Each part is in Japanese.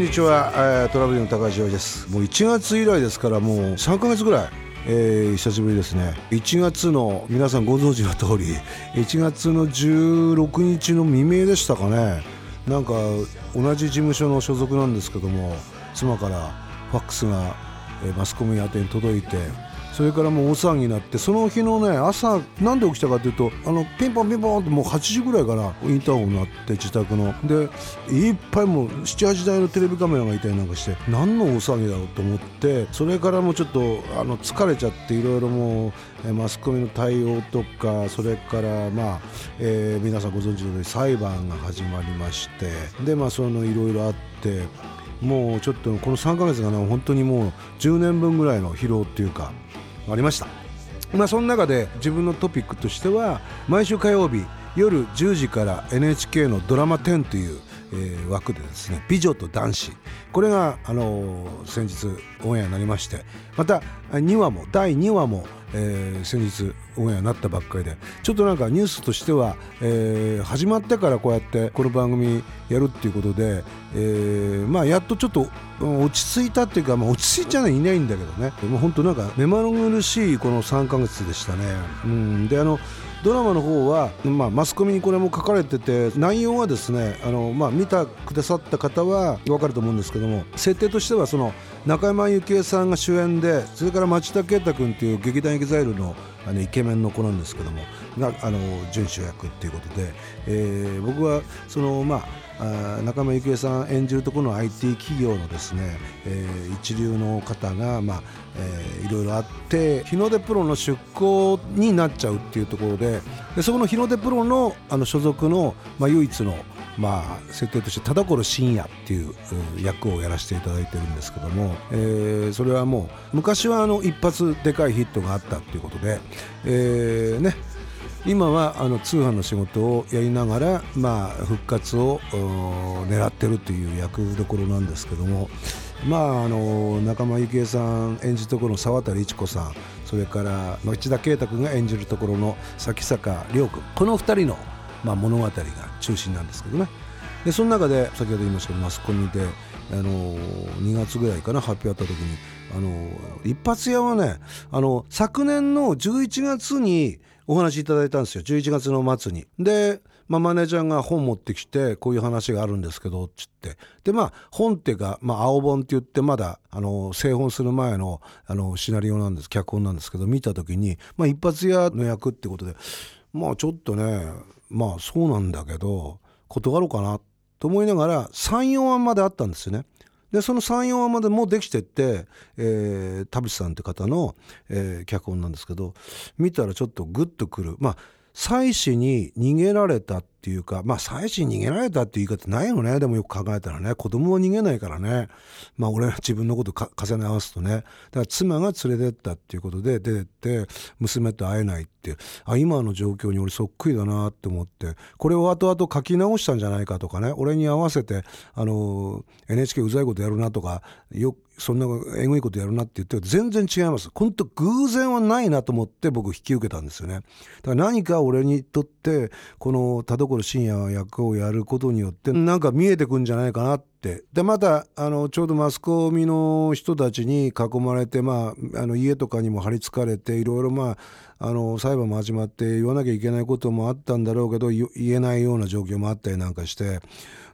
んにちは、えートラブルの高橋洋です。もう1月以来ですからもう3か月ぐらい。えー久しぶりですね。1月の皆さんご存知の通り1月の16日の未明でしたかね。なんか同じ事務所の所属なんですけども妻からファックスが、えーマスコミ宛てに届いてそれからもう大騒ぎになってその日のね朝なんで起きたかというとあのピンポンピンポンってもう8時ぐらいからインターホン鳴って自宅の。でいっぱいもう78台のテレビカメラがいたりなんかして何の大騒ぎだろうと思ってそれからもうちょっとあの疲れちゃっていろいろもうえマスコミの対応とかそれからまあ、えー皆さんご存知のように裁判が始まりましてでまあそのいろいろあってもうちょっとこの3ヶ月がね本当にもう10年分ぐらいの疲労っていうかありました。まあその中で自分のトピックとしては毎週火曜日夜10時から NHK のドラマ10という、えー枠でですね「美女と男子」これが、あのー先日オンエアになりましてまた2話も第2話も、えー先日オンエアになったばっかりでちょっとなんかニュースとしては、えー始まってからこうやってこの番組やるっていうことで、えーまあやっとちょっと落ち着いたっていうか、まあ、落ち着いちゃいないんだけどね。もう本当なんか目まぐるしいこの3ヶ月でしたね。うん、であのドラマの方は、まあ、マスコミにこれも書かれてて内容はですねあの、まあ、見てくださった方は分かると思うんですけども設定としてはその仲間由紀恵さんが主演でそれから町田啓太君っていう劇団エグザイルのあのイケメンの子なんですけどもがあの準主役っていうことで、えー僕はそのまあ仲間由紀恵さん演じるところの IT 企業のですね、えー一流の方が、まあえーいろいろあって日の出プロの出向になっちゃうっていうところででそこの日の出プロのあの所属の、まあ、唯一の、まあ、設定として田所信也っていう役をやらせていただいてるんですけども、えーそれはもう昔はあの一発でかいヒットがあったっていうことで、えーね今はあの通販の仕事をやりながら、まあ、復活を狙ってるという役どころなんですけども、まあ、あの仲間由紀恵さん演じるところの沢渡一子さんそれから町田啓太君が演じるところの崎坂亮君この2人の、まあ、物語が中心なんですけどね。でその中で先ほど言いましたけどマスコミであの2月ぐらいかな発表あった時にあの一発屋はねあの昨年の11月にお話いただいたんですよ11月の末に。でまあ、マネージャーが本持ってきてこういう話があるんですけどっつってでまあ本っていうか、まあ、青本って言ってまだあの製本する前のあのシナリオなんです脚本なんですけど見た時に、まあ、一発屋の役ってことでまあちょっとねまあそうなんだけど断ろうかなと思いながら34話まであったんですよね。でその34話までもうできてって、えー田淵さんって方の、えー脚本なんですけど見たらちょっとグッとくる。まあ妻子に逃げられたっっていうかまあ妻子に逃げられたっていう言い方ないよね。でもよく考えたらね。子供は逃げないからね。まあ俺は自分のことか重ね合わすとね。だから妻が連れてったっていうことで出てって娘と会えないってあ今の状況に俺そっくりだなって思って。これを後々書き直したんじゃないかとかね。俺に合わせてあの NHK うざいことやるなとかよそんなえぐいことやるなって言って全然違います。本当偶然はないなと思って僕引き受けたんですよね。だから何か俺にとってこの田所信也役をやることによってなんか見えてくんじゃないかなってでまたあのちょうどマスコミの人たちに囲まれて、まあ、あの家とかにも張り付かれていろいろまああの裁判も始まって言わなきゃいけないこともあったんだろうけど言えないような状況もあったりなんかして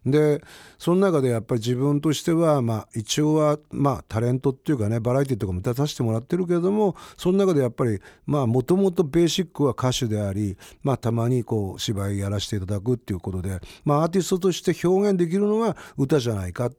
でその中でやっぱり自分としては、まあ、一応は、まあ、タレントっていうかねバラエティとかも出させてもらってるけれどもその中でやっぱりもともとベーシックは歌手であり、まあ、たまにこう芝居やらせていただくっていうことで、まあ、アーティストとして表現できるのは歌じゃないか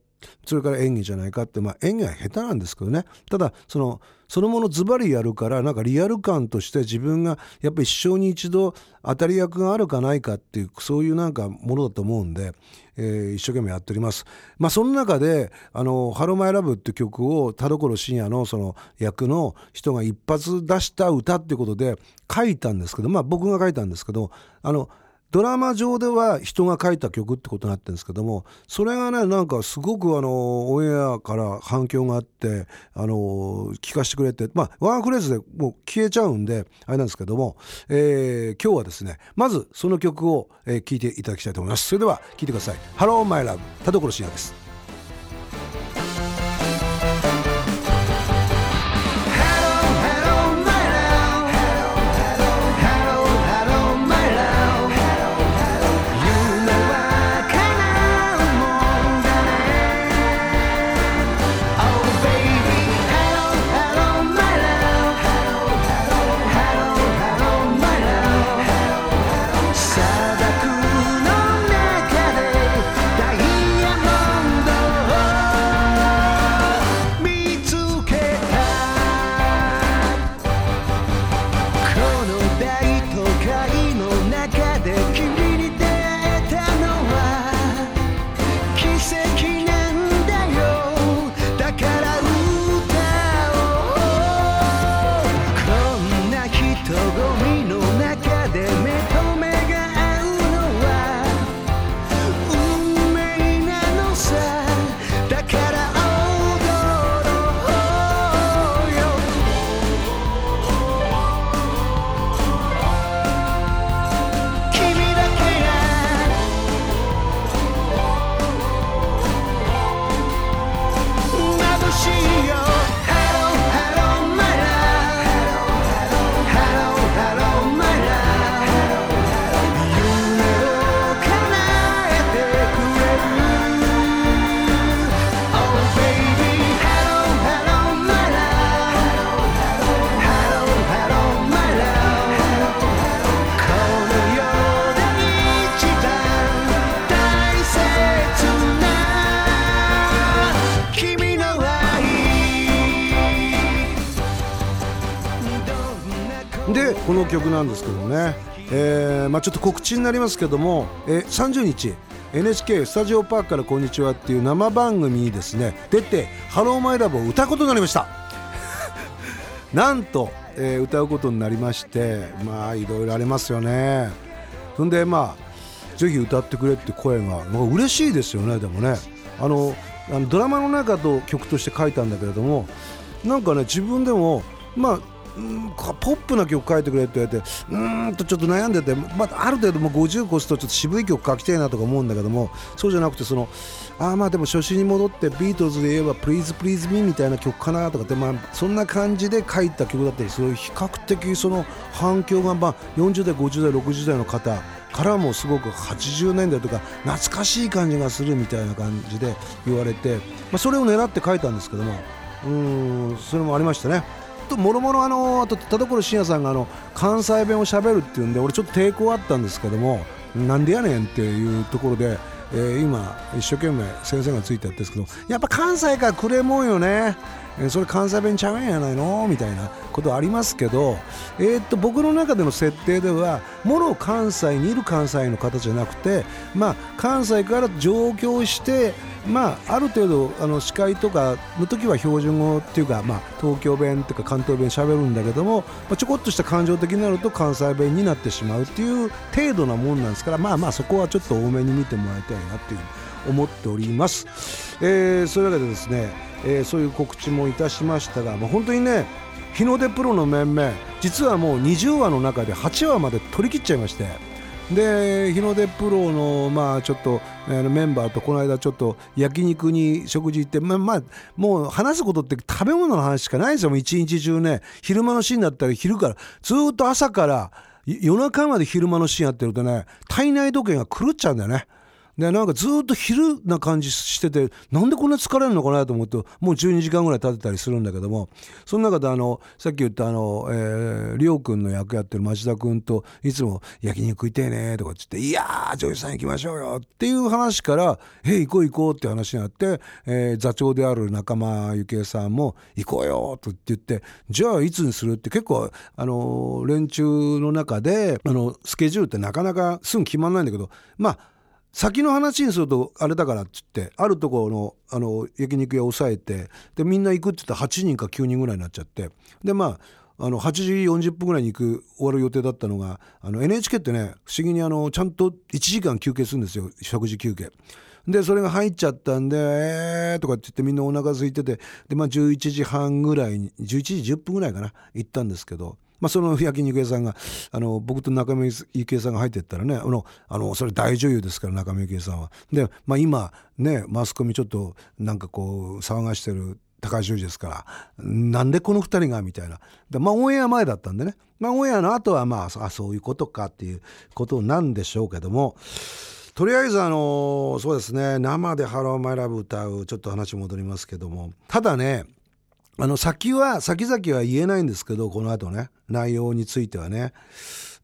それから演技じゃないかって、まあ、演技は下手なんですけどねただそのそのものズバリやるからなんかリアル感として自分がやっぱり一生に一度当たり役があるかないかっていうそういうなんかものだと思うんで、えー一生懸命やっております。まあその中で「あのハローマイラブって曲を田所信也のその役の人が一発出した歌っていうことで書いたんですけどまあ僕が書いたんですけどあのドラマ上では人が書いた曲ってことになってるんですけどもそれがねなんかすごくあのオンエアから反響があってあの聞かせてくれてまあワンフレーズでもう消えちゃうんであれなんですけども、えー今日はですねまずその曲を、えーいていただきたいと思います。それでは聴いてください「ハローマイラブ田所信也です。でこの曲なんですけどね、えーまあ、ちょっと告知になりますけども、えー、30日 NHK スタジオパークからこんにちはっていう生番組にですね。出てハローマイラブを歌うことになりました。なんと、えー、歌うことになりましてまあいろいろありますよね。そんでまあぜひ歌ってくれって声が嬉しいですよねでもね。あのあのドラマの中と曲として書いたんだけれどもなんかね自分でもまあポップな曲書いてくれって言われてうーんとちょっと悩んでて、まあ、ある程度も50越すとちょっと渋い曲書きたいなとか思うんだけどもそうじゃなくてそのあまあでも初心に戻ってビートルズで言えば「Please Please Me」みたいな曲かなとかって、まあ、そんな感じで書いた曲だったりする比較的その反響が、まあ、40代50代60代の方からもすごく80年代とか懐かしい感じがするみたいな感じで言われて、まあ、それを狙って書いたんですけどもうんそれもありましたね。ともろもろあのあと田所信也さんがあの関西弁をしゃべるっていうんで俺ちょっと抵抗あったんですけどもなんでやねんっていうところで、えー、今一生懸命先生がついてやってるんですけどやっぱ関西からくれもんよね。えそれ関西弁ちゃうんやないの？みたいなことありますけど、えー、っと僕の中での設定ではもろ関西にいる関西の方じゃなくて、まあ、関西から上京してまあ、ある程度あの司会とかの時は標準語っていうか、まあ、東京弁とか関東弁しゃべるんだけども、まあ、ちょこっとした感情的になると関西弁になってしまうっていう程度なもんなんですからまあまあそこはちょっと多めに見てもらいたいなっていう。思っております、えー、そういうわけでですね、えー、そういう告知もいたしましたが、まあ、本当にね日の出プロの面々実はもう20話の中で8話まで取り切っちゃいましてで日の出プロのまあちょっとメンバーとこの間ちょっと焼肉に食事行ってまあまあもう話すことって食べ物の話しかないですよ一日中ね昼間のシーンだったら昼からずっと朝から夜中まで昼間のシーンやってるとね体内時計が狂っちゃうんだよね。でなんかずっと昼な感じしててなんでこんな疲れるのかなと思うともう12時間ぐらい経ってたりするんだけどもその中であのさっき言ったあの、えー、りょうくんの役やってる町田君といつも「焼肉食いてえね」とかっつって「いやー女優さん行きましょうよ」っていう話から「へ行こう行こう」って話になって、えー、座長である仲間由紀恵さんも「行こうよ」と言って「じゃあいつにする?」って結構あの連中の中であのスケジュールってなかなかすぐ決まんないんだけどまあ先の話にするとあれだからっつってあるところのあの焼肉屋を抑えてでみんな行くって言ったら8人か9人ぐらいになっちゃって。でまああの8時40分ぐらいに行く終わる予定だったのがあの NHK ってね不思議にあのちゃんと1時間休憩するんですよ。食事休憩。でそれが入っちゃったんで「えー」とかって言ってみんなお腹空いててで、まあ、11時半ぐらいに11時10分ぐらいかな行ったんですけど。まあ、その焼肉屋さんがあの僕と中村幸恵さんが入っていったらねあのあのそれ大女優ですから中村幸恵さんは。で、まあ、今ねマスコミちょっとなんかこう騒がしてる高橋ですからなんでこの2人がみたいな。でまあオンエア前だったんでね、まあ、オンエアの後はまああそういうことかっていうことなんでしょうけども。とりあえずあのそうですね。生で「ハローマイラブ歌うちょっと話戻りますけども。ただねあの先は先々は言えないんですけどこの後ね。内容についてはね。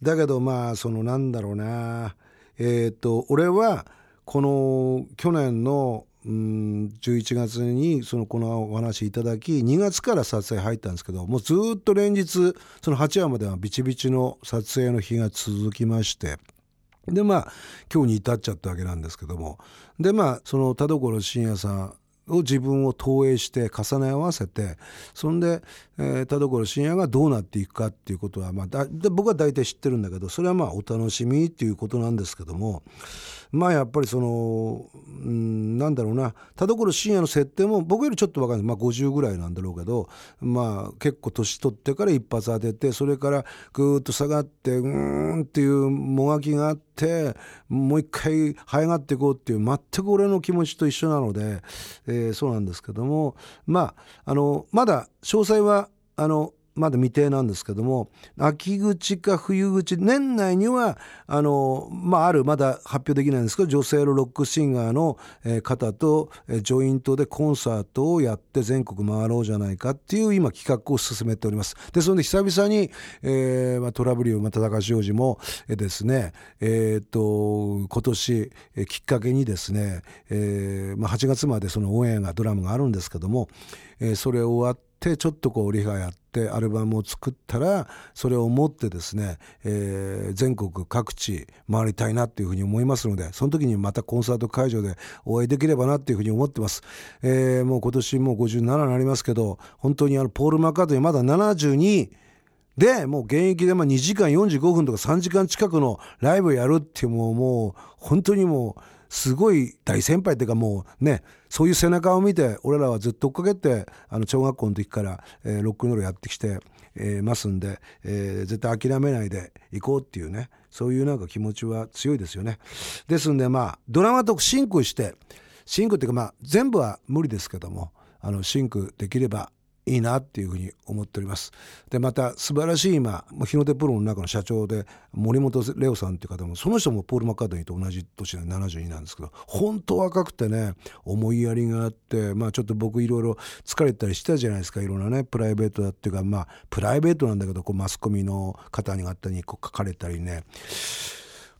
だけどまあそのなんだろうな。えっ、ー、と俺はこの去年のうん11月にそのこのお話いただき2月から撮影入ったんですけどもうずっと連日その8話まではビチビチの撮影の日が続きまして。でまあ今日に至っちゃったわけなんですけども。でまあその田所信也さんを自分を投影して重ね合わせてそんで、えー、田所信也がどうなっていくかっていうことは、まあ、だ僕は大体知ってるんだけどそれはまあお楽しみっていうことなんですけどもまあやっぱりその、うん、なんだろうな田所信也の設定も僕よりちょっと分かんない、まあ、50ぐらいなんだろうけど、まあ、結構年取ってから一発当ててそれからぐーっと下がってうーんっていうもがきがあっててもう一回這いがっていこうっていう全く俺の気持ちと一緒なので、えー、そうなんですけども。まああのまだ詳細はあのまだ未定なんですけども秋口か冬口年内にはあの、まあ、あるまだ発表できないんですけど女性のロックシンガーの方とジョイントでコンサートをやって全国回ろうじゃないかっていう今企画を進めております。でそれで久々に、えーまあ、トラブルをまた高橋洋二もですね、えー、と今年きっかけにですね、えーまあ、8月までそのオンエアがドラムがあるんですけども、えー、それ終わっってちょっとこうリハやってアルバムを作ったらそれを持ってですね、えー、全国各地回りたいなっていうふうに思いますのでその時にまたコンサート会場でお会いできればなっていうふうに思ってます、えー、もう今年もう57になりますけど本当にあのポール・マッカートニーまだ72でもう現役でまあ2時間45分とか3時間近くのライブやるってもうもう本当にもうすごい大先輩っていうかもうねそういう背中を見て俺らはずっと追っかけてあの小学校の時から、えー、ロックンロールやってきて、えー、ますんで、えー、絶対諦めないで行こうっていうねそういうなんか気持ちは強いですよね。ですんでまあドラマと sync して sync っていうかまあ全部は無理ですけどもあの sync できればいいなっていうふうに思っております。でまた素晴らしい今日の出プロの中の社長で森本レオさんっていう方もその人もポール・マッカートニーと同じ年で72なんですけど本当若くてね思いやりがあってまあちょっと僕いろいろ疲れたりしたじゃないですかいろんなねプライベートだっていうかまあプライベートなんだけどこうマスコミの方に方にこう書かれたりね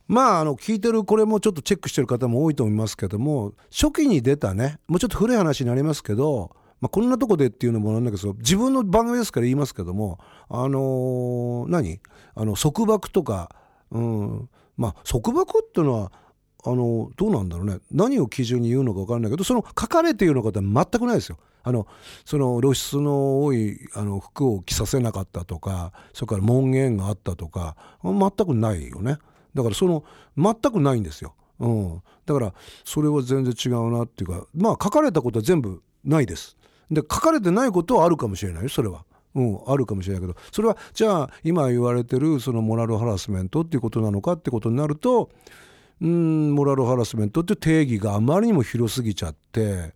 まあ、あの聞いてるこれもちょっとチェックしてる方も多いと思いますけども初期に出たねもうちょっと古い話になりますけどまあ、こんなとこでっていうのもなんだけど自分の番組ですから言いますけどもあのー、何？あの束縛とか、うん、まあ束縛っていうのはあのどうなんだろうね。何を基準に言うのか分からないけどその書かれているようなことは全くないですよ。あのその露出の多いあの服を着させなかったとかそれから門限があったとか全くないよね。だからその全くないんですよ、うん、だからそれは全然違うなっていうかまあ書かれたことは全部ないです。で書かれてないことはあるかもしれないよそれは。うん、あるかもしれないけど。それはじゃあ今言われてるそのモラルハラスメントっていうことなのかってことになるとうんモラルハラスメントって定義があまりにも広すぎちゃって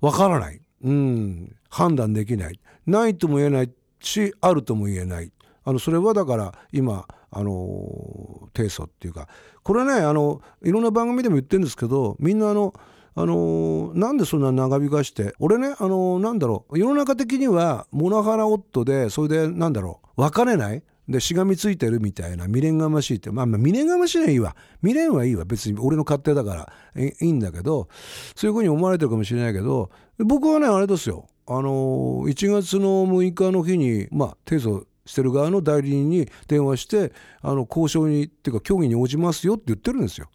わからない、うん、判断できない。ないとも言えないしあるとも言えない。あのそれはだから今あの提訴っていうかこれはねあのいろんな番組でも言ってるんですけどみんなあのあのー、なんでそんな長引かして俺ね、あのー、なんだろう世の中的にはモナハラ夫でそれでなんだろう別れない？でしがみついてるみたいな未練がましいってまあ、未練がましいのはいいわ。未練はいいわ。別に俺の勝手だからいいんだけどそういうふうに思われてるかもしれないけど僕はねあれですよ。あのー、1月の6日の日にまあ提訴してる側の代理人に電話してあの交渉にっていうか協議に応じますよって言ってるんですよ。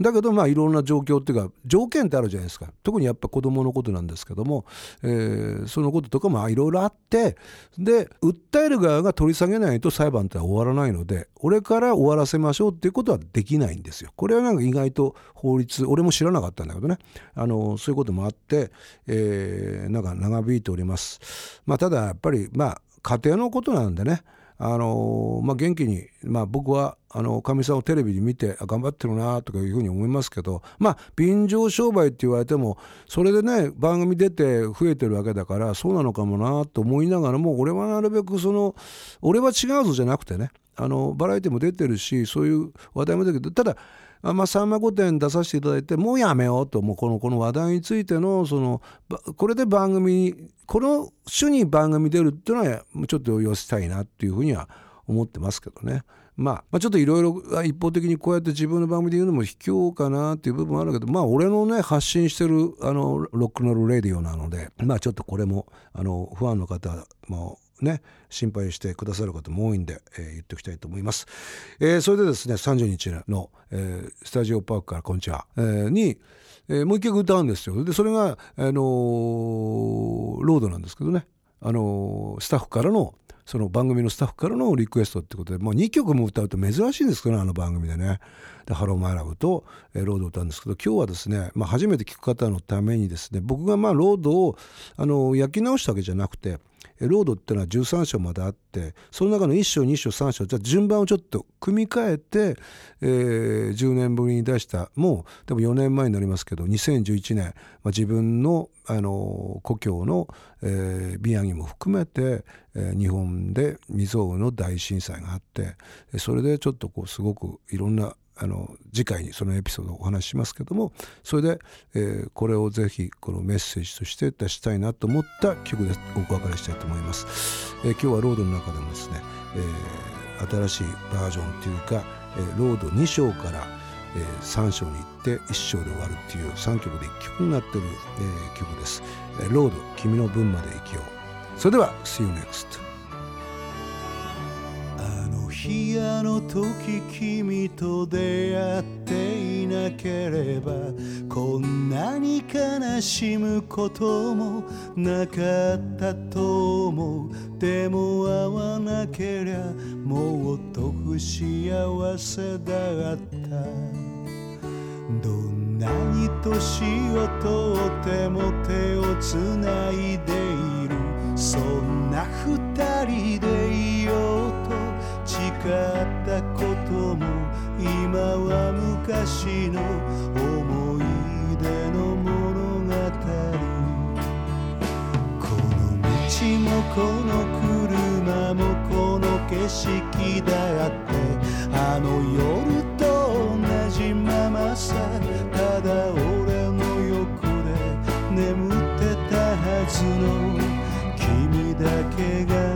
だけどまあいろんな状況っていうか条件ってあるじゃないですか特にやっぱ子どものことなんですけども、えー、そのこととかもいろいろあってで訴える側が取り下げないと裁判って終わらないので俺から終わらせましょうっていうことはできないんですよ。これはなんか意外と法律俺も知らなかったんだけどねあのそういうこともあって、えー、なんか長引いております。まあ、ただやっぱりまあ家庭のことなんでねあのまあ、元気に、まあ、僕はあのかみさんをテレビで見て頑張ってるなとかいうふうに思いますけど、まあ、便乗商売って言われてもそれでね番組出て増えてるわけだからそうなのかもなと思いながらも俺はなるべくその俺は違うぞじゃなくてねあのバラエティも出てるしそういう話題も出てるけどただまあ、さんま御殿出させていただいてもうやめようともうこのこの話題についてのそのこれで番組この種に番組出るっていうのはちょっと寄せたいなっていうふうには思ってますけどね。まあ、ま、ちょっといろいろ一方的にこうやって自分の番組で言うのも卑怯かなっていう部分もあるけどまあ俺のね発信してるあのロックノールレディオなのでまあちょっとこれもあのファンの方もね心配してくださる方も多いんで、えー、言っておきたいと思います、えー、それでですね30日の、えー、スタジオパークからこんにちは、えー、に、えー、もう一曲歌うんですよ。でそれが、あのー、ロードなんですけどね、あのー、スタッフからのその番組のスタッフからのリクエストってことでもう2曲も歌うと珍しいんですけどねあの番組でね。で「Hello My Love と」えー、ロードを歌うんですけど今日はですね、まあ、初めて聴く方のためにですね僕がまあロードをあの焼き直したわけじゃなくてロードっていうのは13章まであってその中の1章2章3章じゃ順番をちょっと組み替えて、えー、10年ぶりに出したもうでも4年前になりますけど2011年、まあ、自分のあの故郷の、えー、宮城も含めて、えー、日本で未曾有の大震災があってそれでちょっとこうすごくいろんなあの次回にそのエピソードをお話ししますけどもそれで、えー、これをぜひこのメッセージとして出したいなと思った曲でお別れしたいと思います、えー、今日はロードの中でもですね、えー、新しいバージョンというか、えー、ロード2章から、えー、3章に行って1章で終わるっていう3曲で1曲になってる、えー、曲です、ロード君の分まで生きよう。それでは See you next 日あの時君と出会っていなければこんなに悲しむこともなかったと思う。でも会わなけりゃもっと不幸せだった。どんなに年をとっても手をつないでいる。そんな二人でいようと誓ったことも今は昔の思い出の物語この道もこの車もこの景色だってあの夜と同じままさただ俺の横で眠ってたはずの君だけが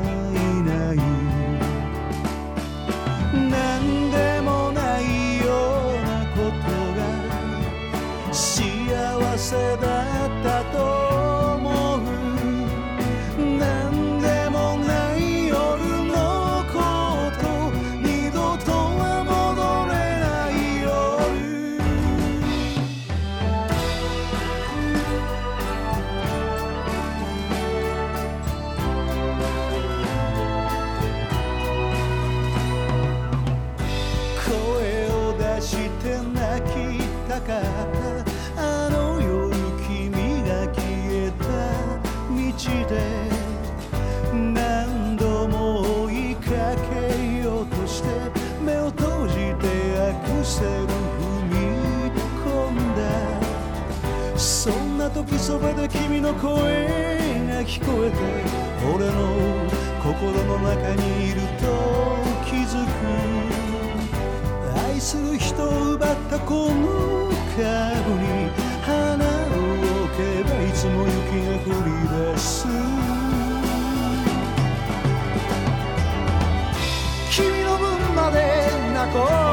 そんな時そばで君の声が聞こえて俺の心の中にいると気づく。愛する人を奪ったこの株に花を置けばいつも雪が降り出す。君の分まで泣こう。